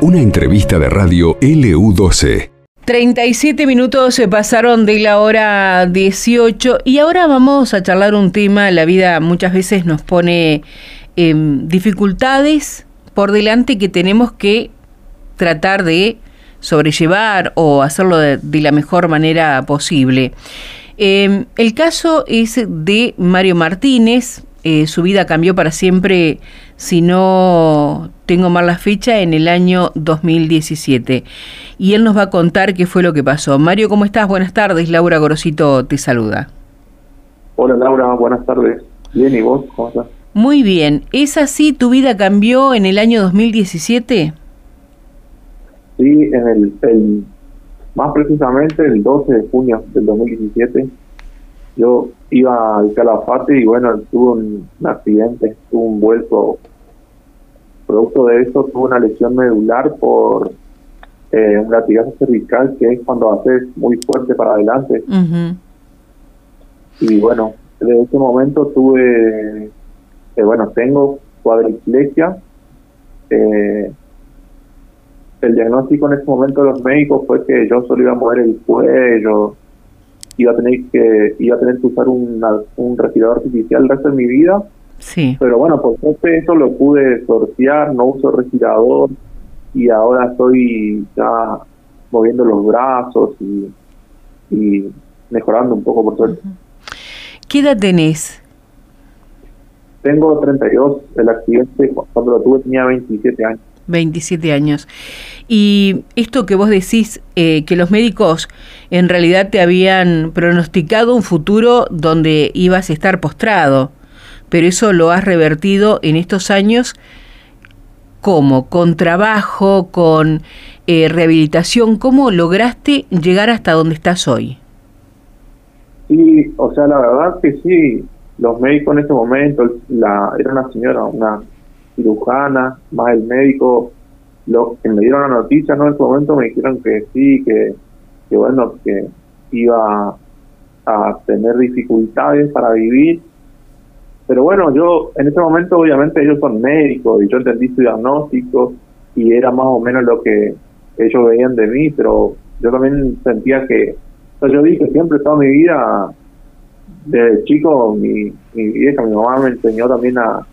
Una entrevista de radio LU12. 37 minutos se pasaron de la hora 18 y ahora vamos a charlar un tema. La vida muchas veces nos pone em, dificultades por delante que tenemos que tratar de sobrellevar o hacerlo de, la mejor manera posible. Em, el caso es de Mario Martínez. Eh, su vida cambió para siempre, si no tengo mal la fecha, en el año 2017. Y él nos va a contar qué fue lo que pasó. Mario, ¿cómo estás? Buenas tardes. Laura Gorosito te saluda. Hola Laura, buenas tardes. Bien, ¿y vos? ¿Cómo estás? Muy bien. ¿Es así? ¿Tu vida cambió en el año 2017? Sí, en el, más precisamente el 12 de junio del 2017, yo iba al Calafate y bueno, tuve un, accidente, tuve un vuelco. Producto de eso tuve una lesión medular por eh, un latigazo cervical, que es cuando haces muy fuerte para adelante. Y bueno, desde ese momento tuve, eh, bueno, tengo cuadriplexia. Eh, el diagnóstico en ese momento de los médicos fue que yo solo iba a mover el cuello, iba a tener que iba a tener que usar un respirador artificial el resto de mi vida. Sí. Pero bueno, por suerte eso lo pude sortear, no uso respirador y ahora estoy ya moviendo los brazos y, mejorando un poco por suerte. ¿Qué edad tenés? Tengo 32, el accidente cuando lo tuve tenía 27 años. 27 años. Y esto que vos decís, eh, que los médicos en realidad te habían pronosticado un futuro donde ibas a estar postrado, pero eso lo has revertido en estos años, ¿cómo? Con trabajo, con eh, rehabilitación, ¿cómo lograste llegar hasta donde estás hoy? Sí, o sea, la verdad que sí, los médicos en ese momento, la, era una señora, una cirujana, más el médico, los que me dieron la noticia ¿no? en ese momento me dijeron que sí, que, que bueno, que iba a tener dificultades para vivir. Pero bueno, yo en ese momento obviamente ellos son médicos y yo entendí su diagnóstico y era más o menos lo que ellos veían de mí, pero yo también sentía que, o sea, yo dije siempre toda mi vida, desde chico, mi, mi vieja, mi mamá me enseñó también a,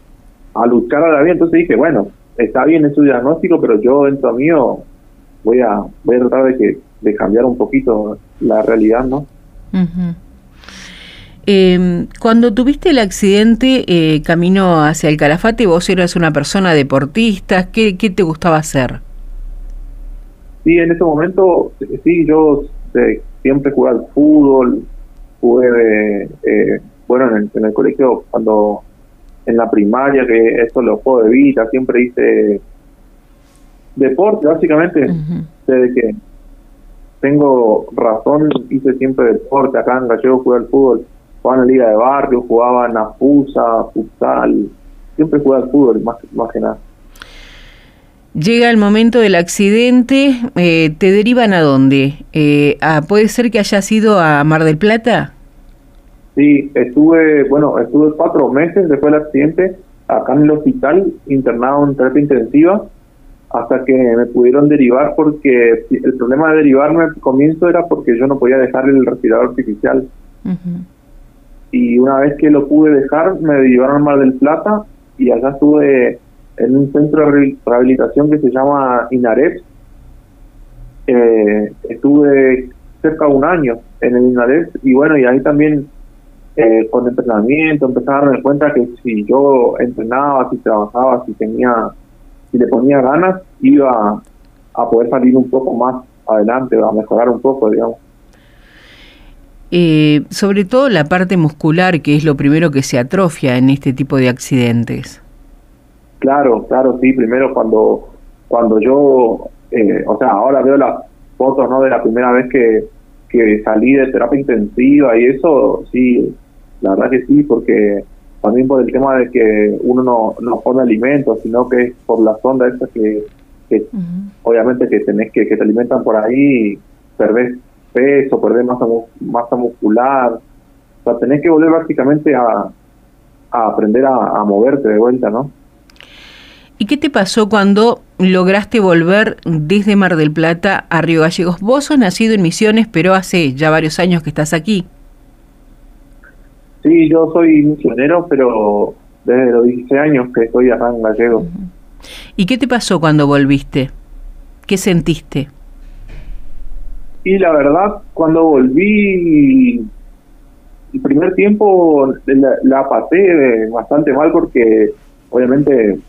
a luchar a la vida. Entonces dije, bueno, está bien en su diagnóstico, pero yo dentro mío voy a, voy a tratar de, que, de cambiar un poquito la realidad, ¿no? Em, cuando tuviste el accidente eh, camino hacia el Calafate, vos eras una persona deportista, ¿qué, qué te gustaba hacer? Sí, en ese momento, sí, yo eh, siempre jugué al fútbol, jugué, eh, bueno, en el, en el colegio cuando en la primaria, que eso lo juego de vida, siempre hice deporte, básicamente, desde que tengo razón, hice siempre deporte, acá en Gallego jugué al fútbol, jugaba en la liga de barrio, jugaba en Afusa, futsal, siempre jugué al fútbol, más, más que nada. Llega el momento del accidente, eh, ¿te derivan a dónde? Eh, ¿Puede ser que haya sido a Mar del Plata? Sí, estuve, bueno, estuve cuatro meses después del accidente acá en el hospital, internado en terapia intensiva, hasta que me pudieron derivar porque el problema de derivarme al comienzo era porque yo no podía dejar el respirador artificial. Y una vez que lo pude dejar, me derivaron a Mar del Plata y allá estuve en un centro de rehabilitación que se llama INAREP. Eh, estuve cerca de un año en el INAREP y bueno, y ahí también eh, con entrenamiento, empezar a darme cuenta que si yo entrenaba, si trabajaba, si tenía, si le ponía ganas, iba a poder salir un poco más adelante, a mejorar un poco, digamos. Eh, sobre todo la parte muscular, que es lo primero que se atrofia en este tipo de accidentes. Claro, claro, sí. Primero cuando cuando yo, eh, o sea, ahora veo las fotos, ¿no? De la primera vez que, que salí de terapia intensiva y eso, sí, la verdad que sí, porque también por el tema de que uno no, no pone alimentos, sino que es por la sonda esa que, obviamente que tenés que, que te alimentan por ahí, perdés peso, perdés masa, masa muscular, o sea, tenés que volver básicamente a, a aprender a, moverte de vuelta, ¿no? ¿Y qué te pasó cuando lograste volver desde Mar del Plata a Río Gallegos? Vos sos nacido en Misiones, pero hace ya varios años que estás aquí. Sí, yo soy misionero, pero desde los 16 años que estoy acá en Gallegos. ¿Y qué te pasó cuando volviste? ¿Qué sentiste? Y la verdad, cuando volví, el primer tiempo la, la pasé bastante mal porque obviamente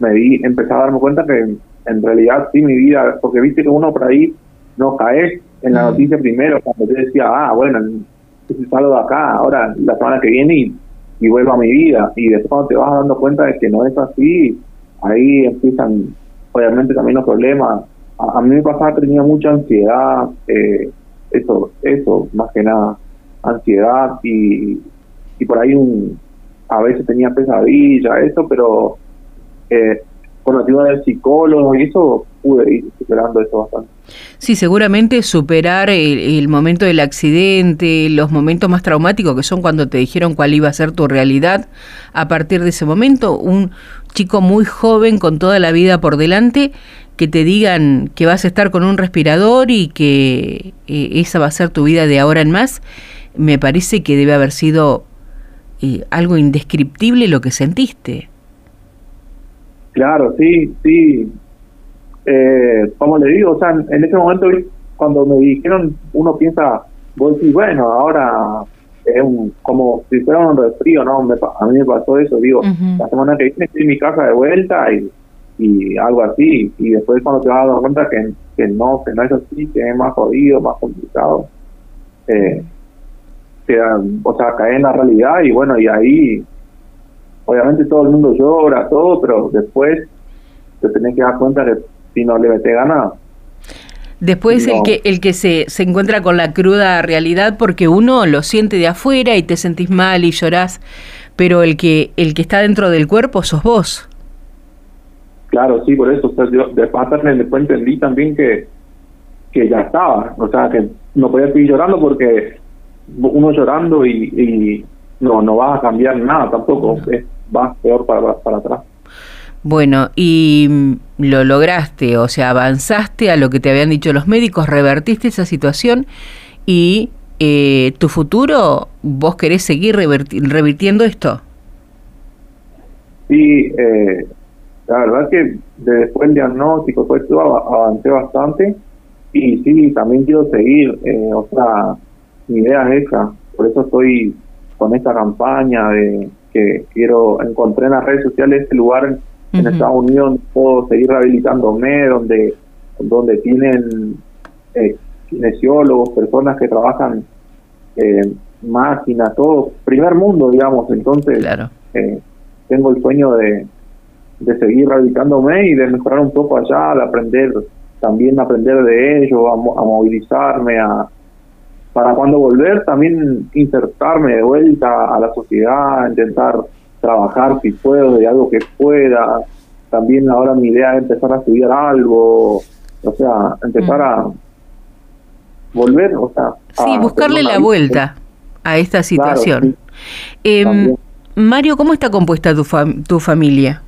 me di, empecé a darme cuenta que en realidad sí mi vida, porque viste que uno por ahí no cae en la noticia primero, cuando te decía, ah, bueno, salgo de acá, ahora la semana que viene y, y vuelvo a mi vida. Y después cuando te vas dando cuenta de que no es así, ahí empiezan obviamente también los problemas. A, mí me pasaba tenía mucha ansiedad, eh, eso, eso, más que nada, ansiedad y, y por ahí un, a veces tenía pesadilla, eso, pero eh, con la ayuda del psicólogo y eso pude ir superando eso bastante. Sí, seguramente superar el, momento del accidente, los momentos más traumáticos que son cuando te dijeron cuál iba a ser tu realidad, a partir de ese momento, un chico muy joven con toda la vida por delante, que te digan que vas a estar con un respirador y que eh, esa va a ser tu vida de ahora en más, me parece que debe haber sido eh, algo indescriptible lo que sentiste. Claro, sí, sí. Eh, como le digo, o sea, en ese momento, cuando me dijeron, uno piensa, vos decís, bueno, ahora es un, como si fuera un resfrío, ¿no? a mí me pasó eso, digo, la semana que viene estoy en mi casa de vuelta y, y algo así, y después cuando te vas a dar cuenta que, que no, que no es así, que es más jodido, más complicado, eh, o sea, cae en la realidad y bueno, y ahí obviamente todo el mundo llora, todo, pero después te tenés que dar cuenta que si no le mete ganas. Después el que el que se, se encuentra con la cruda realidad porque uno lo siente de afuera y te sentís mal y llorás, pero el que el que está dentro del cuerpo sos vos. Claro, sí, por eso. O sea, yo después entendí también que, que ya estaba. O sea, que no podía seguir llorando porque uno llorando y, y no no vas a cambiar nada tampoco. Es, vas peor para, para atrás. Bueno, y mm, lo lograste, o sea, avanzaste a lo que te habían dicho los médicos, revertiste esa situación y eh, tu futuro, ¿vos querés seguir revirtiendo esto? Sí, eh, la verdad que después del diagnóstico, pues avancé bastante y sí, también quiero seguir, eh, o sea, mi idea es esa, por eso estoy con esta campaña de que quiero, encontré en las redes sociales este lugar en Estados Unidos donde puedo seguir rehabilitándome, donde, donde tienen eh, kinesiólogos, personas que trabajan eh, máquinas, todo, primer mundo, digamos, entonces eh, tengo el sueño de, de seguir rehabilitándome y de mejorar un poco allá, de aprender, también aprender de ellos, a, a movilizarme, a, para cuando volver también insertarme de vuelta a la sociedad, intentar trabajar si puedo de algo que pueda. También ahora mi idea es empezar a estudiar algo, o sea, empezar mm. a volver, o sea... Sí, buscarle la vuelta a esta situación. Em, Mario, ¿cómo está compuesta tu, tu familia?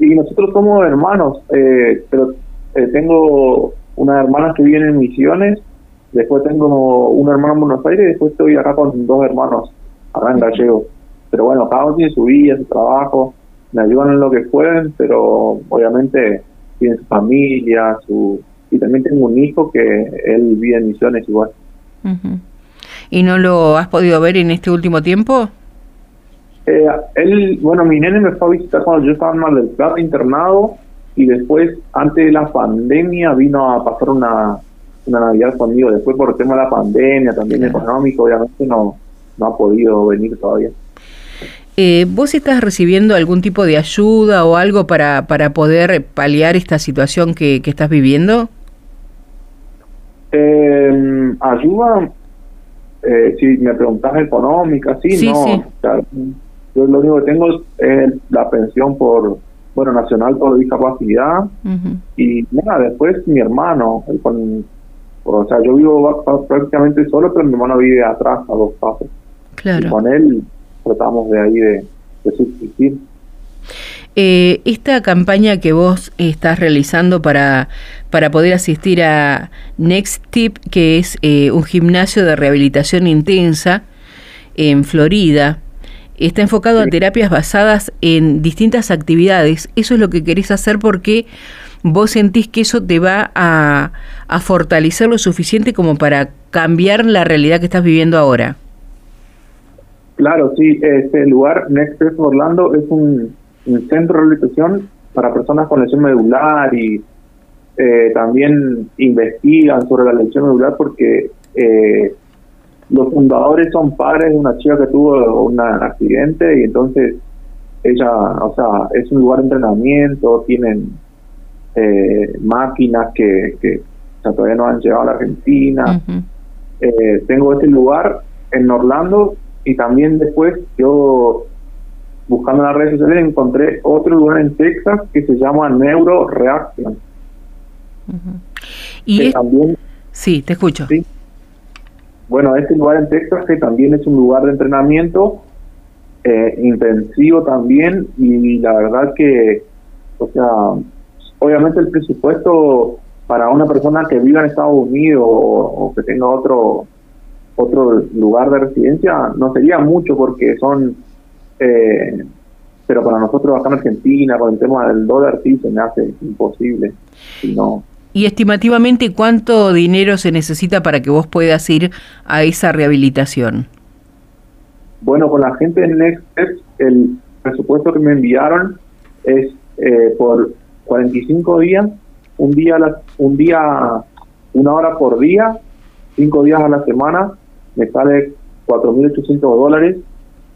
Y nosotros somos hermanos, eh, pero eh, tengo una hermana que vive en Misiones Después tengo un hermano en Buenos Aires y después estoy acá con dos hermanos acá en Gallego. Pero bueno, cada uno tiene su vida, su trabajo, me ayudan en lo que pueden, pero obviamente tiene su familia, su y también tengo un hijo que él vive en Misiones igual. ¿Y no lo has podido ver en este último tiempo? Eh, él, bueno, mi nene me fue a visitar cuando yo estaba en Mar del Plata internado y después, antes de la pandemia, vino a pasar una, una Navidad conmigo. Después por el tema de la pandemia, también económico, obviamente no, no ha podido venir todavía. Eh, ¿Vos estás recibiendo algún tipo de ayuda o algo para, para poder paliar esta situación que, que estás viviendo? Eh, ayuda, eh, si me preguntas económica, sí, no. Yo lo único que tengo es la pensión por, bueno, nacional por discapacidad y nada, después mi hermano, con o sea, yo vivo prácticamente solo, pero mi hermano vive atrás, a dos pasos. Claro. Y con él tratamos de ahí de, subsistir. eh, esta campaña que vos estás realizando para, para poder asistir a Next Tip, que es eh, un gimnasio de rehabilitación intensa en Florida, está enfocado a terapias basadas en distintas actividades. Eso es lo que querés hacer porque vos sentís que eso te va a, a fortalecer lo suficiente como para cambiar la realidad que estás viviendo ahora. Claro, sí, este lugar Next Step Orlando es un, centro de rehabilitación para personas con lesión medular y eh, también investigan sobre la lesión medular porque eh, los fundadores son padres de una chica que tuvo un accidente y entonces ella, o sea, es un lugar de entrenamiento, tienen eh, máquinas que, que todavía no han llegado a la Argentina. eh, tengo este lugar en Orlando y también después yo buscando en las redes sociales encontré otro lugar en Texas que se llama Neuro Reaction. Y también, sí, te escucho. ¿sí? Bueno, este lugar en Texas que también es un lugar de entrenamiento eh, intensivo también y la verdad que, o sea, obviamente el presupuesto para una persona que viva en Estados Unidos o, que tenga otro otro lugar de residencia no sería mucho porque son eh, pero para nosotros acá en Argentina con el tema del dólar sí se me hace imposible si no ¿Y estimativamente cuánto dinero se necesita para que vos puedas ir a esa rehabilitación? Bueno, con la gente de Next el presupuesto que me enviaron es eh, por 45 días, un día, un día, una hora por día, cinco días a la semana, me sale 4.800 dólares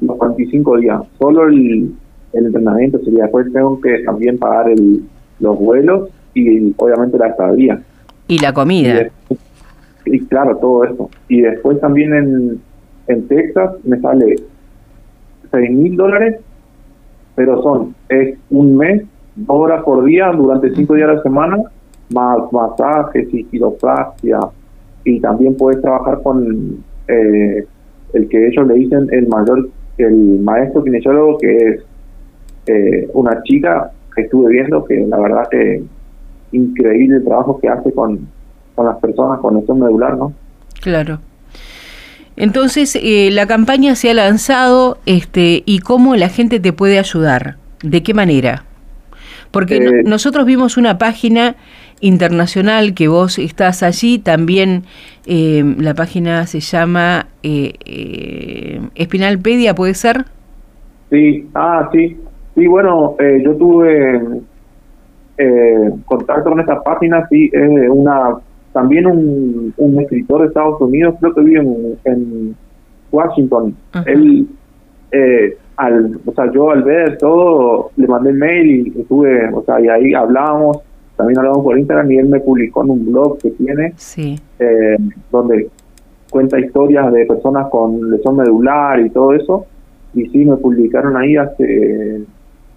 los 45 días. Solo el, entrenamiento sería, después tengo que también pagar el, los vuelos y obviamente la estadía. Y la comida. Y, claro, todo eso. Y después también en, en Texas me sale 6.000 dólares, pero son, es un mes dos horas por día durante cinco días a la semana, más masajes y. Y también puedes trabajar con eh, el que ellos le dicen el mayor, el maestro kinesiólogo, que es eh, una chica que estuve viendo, que la verdad que increíble el trabajo que hace con, con las personas con lesión medular, ¿no? Claro. Entonces, eh, la campaña se ha lanzado este, y cómo la gente te puede ayudar. ¿De qué manera? Porque eh, nosotros vimos una página internacional que vos estás allí, también eh, la página se llama Espinalpedia, ¿puede ser? Sí, ah, sí. Sí, bueno, yo tuve contacto con esta página, sí, es una también un, un, escritor de Estados Unidos, creo que vive en, en Washington. Él eh, al, o sea, yo al ver todo, le mandé mail y estuve, o sea, y ahí hablamos, también hablamos por Instagram y él me publicó en un blog que tiene, sí. eh, donde cuenta historias de personas con lesión medular y todo eso, y sí, me publicaron ahí hace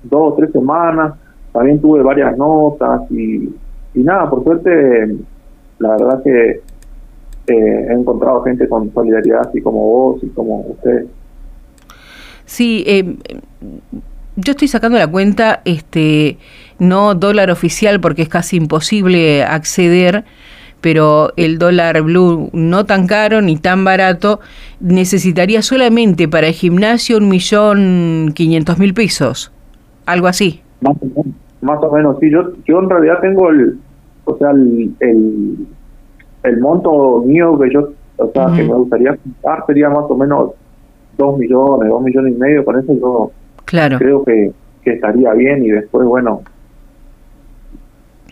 dos o tres semanas, también tuve varias notas y, y nada, por suerte, la verdad que eh, he encontrado gente con solidaridad así como vos y como ustedes. Sí, eh, yo estoy sacando la cuenta, este, no dólar oficial porque es casi imposible acceder, pero el dólar blue no tan caro ni tan barato, necesitaría solamente para el gimnasio un millón quinientos mil pesos, algo así. Más o menos, más o menos sí. Yo, yo en realidad tengo el, o sea, el, el, monto mío que yo, o sea, que me gustaría juntar sería más o menos dos millones, dos millones y medio, con eso yo claro. creo que, estaría bien y después, bueno.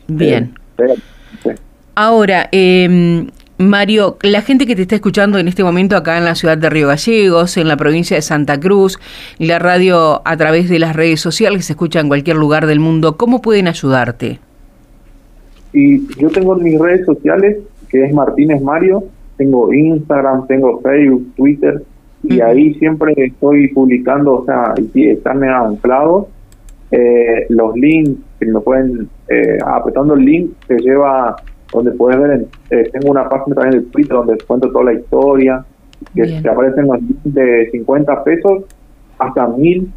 Bien. Eh, Ahora, eh, Mario, la gente que te está escuchando en este momento acá en la ciudad de Río Gallegos, en la provincia de Santa Cruz, la radio a través de las redes sociales que se escucha en cualquier lugar del mundo, ¿cómo pueden ayudarte? Y yo tengo mis redes sociales, que es Martínez Mario, tengo Instagram, tengo Facebook, Twitter, y ahí siempre estoy publicando, o sea, y están anclados eh, los links que me pueden, eh, apretando el link te lleva donde puedes ver, eh, tengo una página también de Twitter donde cuento toda la historia, que te aparecen los de 50 pesos hasta 1000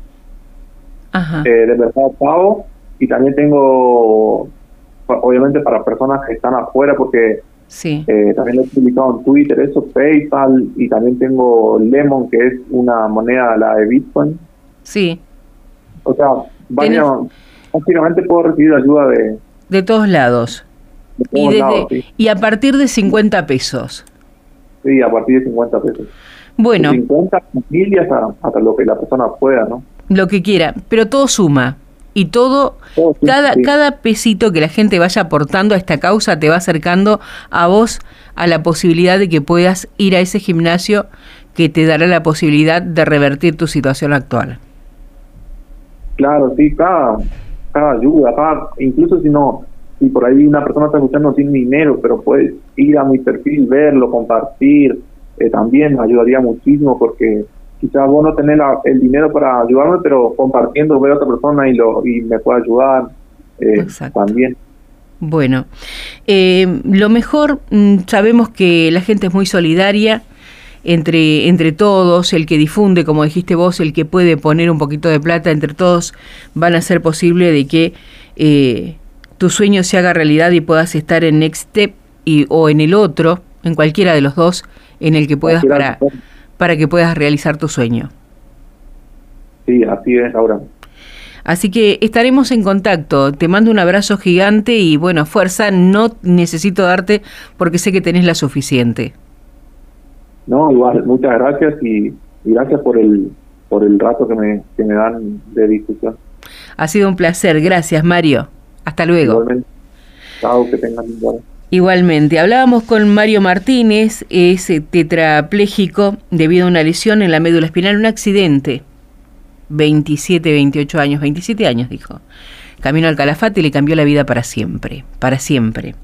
eh, de Mercado Pago y también tengo, obviamente para personas que están afuera, porque sí. Eh, también lo he publicado en Twitter, eso, PayPal y también tengo Lemon, que es una moneda, la de Bitcoin. Sí. O sea, básicamente puedo recibir ayuda de... De todos lados. Y, y a partir de 50 pesos. Sí, a partir de 50 pesos. Bueno. 50 familias hasta, lo que la persona pueda, ¿no? Lo que quiera, pero todo suma. Y todo, cada, cada pesito que la gente vaya aportando a esta causa te va acercando a vos a la posibilidad de que puedas ir a ese gimnasio que te dará la posibilidad de revertir tu situación actual. Claro, sí, cada, cada ayuda, cada, incluso si no, si por ahí una persona está escuchando sin dinero, pero puedes ir a mi perfil, verlo, compartir, eh, también me ayudaría muchísimo porque quizás vos no tenés el dinero para ayudarme, pero compartiendo veo a otra persona y, lo, y me puede ayudar eh, también. Bueno, eh, lo mejor, mm, sabemos que la gente es muy solidaria entre, entre todos, el que difunde, como dijiste vos, el que puede poner un poquito de plata, entre todos van a ser posible de que eh, tu sueño se haga realidad y puedas estar en Next Step y, o en el otro, en cualquiera de los dos, en el que puedas para, para que puedas realizar tu sueño. Sí, así es, ahora. Así que estaremos en contacto. Te mando un abrazo gigante y bueno, fuerza, no necesito darte porque sé que tenés la suficiente. No, igual, muchas gracias y, gracias por el por el rato que me, que me dan de discusión. Ha sido un placer, gracias Mario. Hasta luego. Igualmente. Chao, que tengan un buen Igualmente, hablábamos con Mario Martínez, es tetrapléjico debido a una lesión en la médula espinal, un accidente. 27, 28 años, 27 años dijo. Camino al Calafate y le cambió la vida para siempre, para siempre.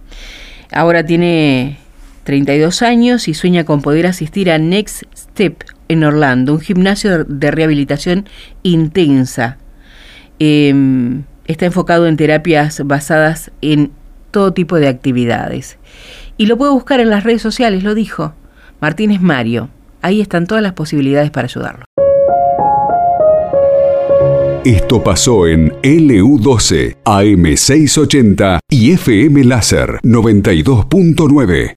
Ahora tiene 32 años y sueña con poder asistir a Next Step en Orlando, un gimnasio de rehabilitación intensa. Em, está enfocado en terapias basadas en todo tipo de actividades. Y lo puede buscar en las redes sociales, lo dijo. Martínez Mario. Ahí están todas las posibilidades para ayudarlo. Esto pasó en LU12, AM680 y FM Láser 92.9.